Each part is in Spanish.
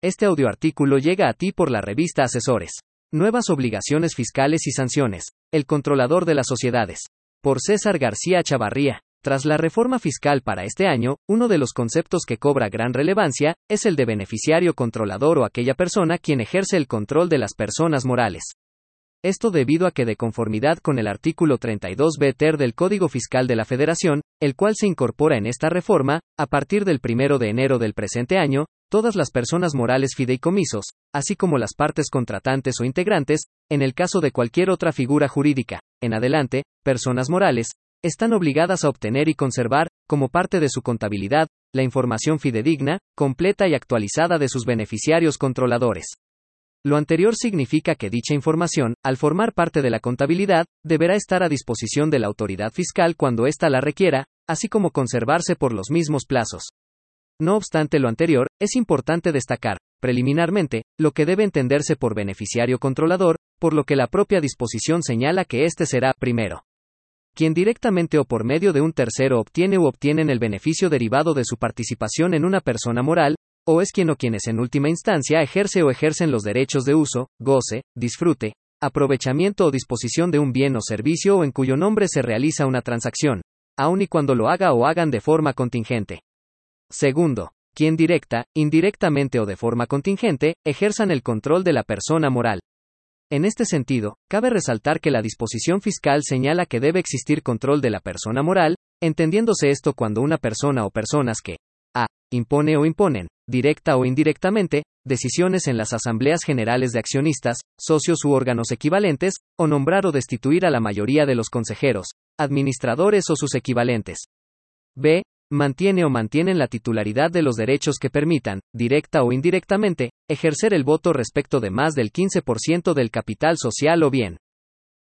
Este audioartículo llega a ti por la revista Asesores. Nuevas obligaciones fiscales y sanciones. El controlador de las sociedades. Por César García Chavarría. Tras la reforma fiscal para este año, uno de los conceptos que cobra gran relevancia es el de beneficiario controlador o aquella persona quien ejerce el control de las personas morales. Esto debido a que de conformidad con el artículo 32b ter del Código Fiscal de la Federación, el cual se incorpora en esta reforma, a partir del 1 de enero del presente año, todas las personas morales fideicomisos, así como las partes contratantes o integrantes, en el caso de cualquier otra figura jurídica, en adelante, personas morales, están obligadas a obtener y conservar, como parte de su contabilidad, la información fidedigna, completa y actualizada de sus beneficiarios controladores. Lo anterior significa que dicha información, al formar parte de la contabilidad, deberá estar a disposición de la autoridad fiscal cuando ésta la requiera, así como conservarse por los mismos plazos. No obstante lo anterior, es importante destacar, preliminarmente, lo que debe entenderse por beneficiario controlador, por lo que la propia disposición señala que éste será, primero, quien directamente o por medio de un tercero obtiene u obtienen el beneficio derivado de su participación en una persona moral, o es quien o quienes en última instancia ejerce o ejercen los derechos de uso, goce, disfrute, aprovechamiento o disposición de un bien o servicio o en cuyo nombre se realiza una transacción, aun y cuando lo haga o hagan de forma contingente. Segundo, quien directa, indirectamente o de forma contingente, ejerzan el control de la persona moral. En este sentido, cabe resaltar que la disposición fiscal señala que debe existir control de la persona moral, entendiéndose esto cuando una persona o personas que a. impone o imponen, directa o indirectamente, decisiones en las asambleas generales de accionistas, socios u órganos equivalentes, o nombrar o destituir a la mayoría de los consejeros, administradores o sus equivalentes. B. Mantiene o mantienen la titularidad de los derechos que permitan, directa o indirectamente, ejercer el voto respecto de más del 15% del capital social o bien.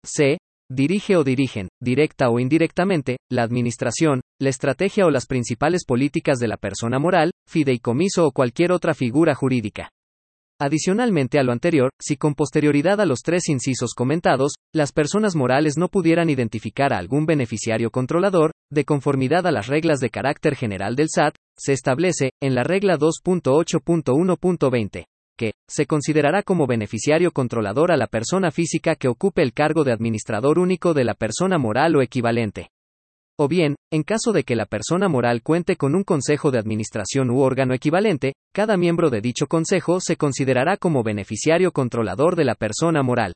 C dirige o dirigen, directa o indirectamente, la administración, la estrategia o las principales políticas de la persona moral, fideicomiso o cualquier otra figura jurídica. Adicionalmente a lo anterior, si con posterioridad a los tres incisos comentados, las personas morales no pudieran identificar a algún beneficiario controlador, de conformidad a las reglas de carácter general del SAT, se establece, en la regla 2.8.1.20, que se considerará como beneficiario controlador a la persona física que ocupe el cargo de administrador único de la persona moral o equivalente. O bien, en caso de que la persona moral cuente con un consejo de administración u órgano equivalente, cada miembro de dicho consejo se considerará como beneficiario controlador de la persona moral.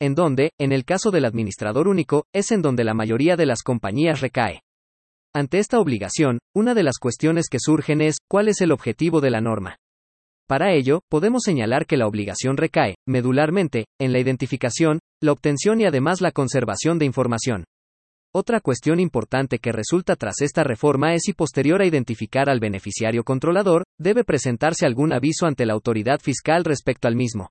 En donde, en el caso del administrador único, es en donde la mayoría de las compañías recae. Ante esta obligación, una de las cuestiones que surgen es, ¿cuál es el objetivo de la norma? Para ello, podemos señalar que la obligación recae, medularmente, en la identificación, la obtención y además la conservación de información. Otra cuestión importante que resulta tras esta reforma es si posterior a identificar al beneficiario controlador, debe presentarse algún aviso ante la autoridad fiscal respecto al mismo.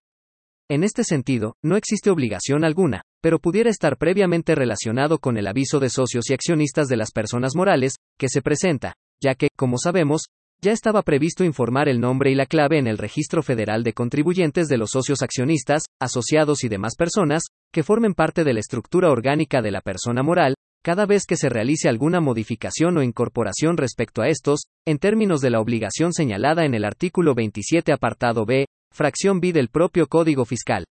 En este sentido, no existe obligación alguna, pero pudiera estar previamente relacionado con el aviso de socios y accionistas de las personas morales, que se presenta, ya que, como sabemos, ya estaba previsto informar el nombre y la clave en el Registro Federal de Contribuyentes de los socios accionistas, asociados y demás personas, que formen parte de la estructura orgánica de la persona moral, cada vez que se realice alguna modificación o incorporación respecto a estos, en términos de la obligación señalada en el artículo 27 apartado B, fracción B del propio Código Fiscal.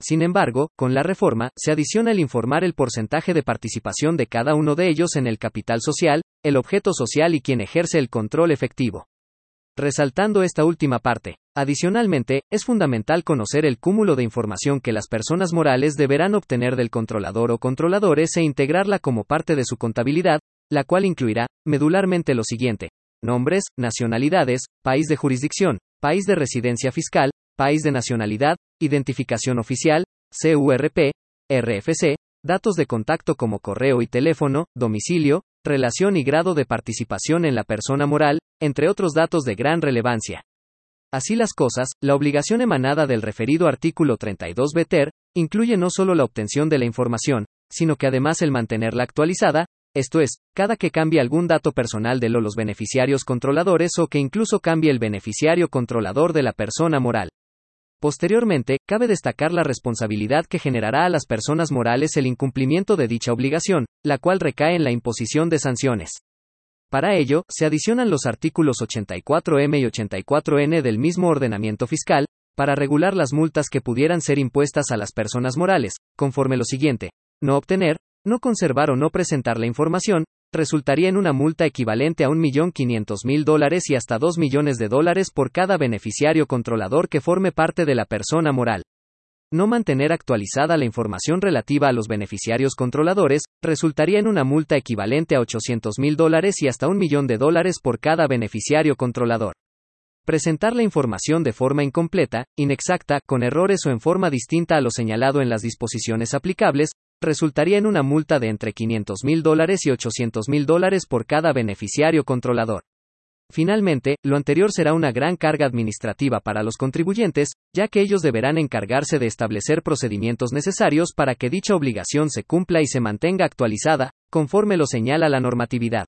Sin embargo, con la reforma, se adiciona el informar el porcentaje de participación de cada uno de ellos en el capital social, el objeto social y quien ejerce el control efectivo. Resaltando esta última parte, adicionalmente, es fundamental conocer el cúmulo de información que las personas morales deberán obtener del controlador o controladores e integrarla como parte de su contabilidad, la cual incluirá, medularmente lo siguiente, nombres, nacionalidades, país de jurisdicción, país de residencia fiscal, país de nacionalidad, identificación oficial, CURP, RFC, datos de contacto como correo y teléfono, domicilio, relación y grado de participación en la persona moral, entre otros datos de gran relevancia. Así las cosas, la obligación emanada del referido artículo 32 BTER, incluye no solo la obtención de la información, sino que además el mantenerla actualizada, esto es, cada que cambie algún dato personal de los beneficiarios controladores o que incluso cambie el beneficiario controlador de la persona moral. Posteriormente, cabe destacar la responsabilidad que generará a las personas morales el incumplimiento de dicha obligación, la cual recae en la imposición de sanciones. Para ello, se adicionan los artículos 84M y 84N del mismo ordenamiento fiscal, para regular las multas que pudieran ser impuestas a las personas morales, conforme lo siguiente. No obtener, no conservar o no presentar la información, resultaría en una multa equivalente a 1.500.000 dólares y hasta 2 millones de dólares por cada beneficiario controlador que forme parte de la persona moral. No mantener actualizada la información relativa a los beneficiarios controladores, resultaría en una multa equivalente a 800 mil dólares y hasta un millón de dólares por cada beneficiario controlador. Presentar la información de forma incompleta, inexacta, con errores o en forma distinta a lo señalado en las disposiciones aplicables, resultaría en una multa de entre 500 mil dólares y 800 mil dólares por cada beneficiario controlador. Finalmente, lo anterior será una gran carga administrativa para los contribuyentes, ya que ellos deberán encargarse de establecer procedimientos necesarios para que dicha obligación se cumpla y se mantenga actualizada, conforme lo señala la normatividad.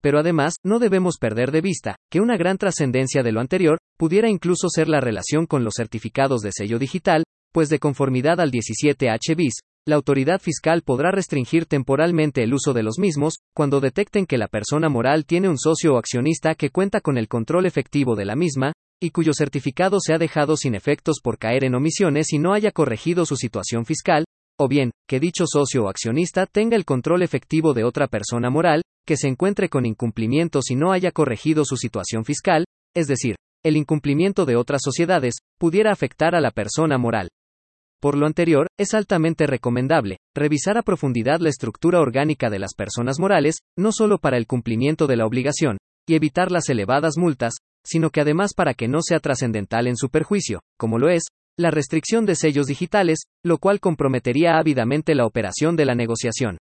Pero además, no debemos perder de vista, que una gran trascendencia de lo anterior, pudiera incluso ser la relación con los certificados de sello digital, pues de conformidad al 17H bis, la autoridad fiscal podrá restringir temporalmente el uso de los mismos, cuando detecten que la persona moral tiene un socio o accionista que cuenta con el control efectivo de la misma, y cuyo certificado se ha dejado sin efectos por caer en omisiones y no haya corregido su situación fiscal, o bien, que dicho socio o accionista tenga el control efectivo de otra persona moral, que se encuentre con incumplimientos y no haya corregido su situación fiscal, es decir, el incumplimiento de otras sociedades, pudiera afectar a la persona moral. Por lo anterior, es altamente recomendable revisar a profundidad la estructura orgánica de las personas morales, no solo para el cumplimiento de la obligación, y evitar las elevadas multas, sino que además para que no sea trascendental en su perjuicio, como lo es, la restricción de sellos digitales, lo cual comprometería ávidamente la operación de la negociación.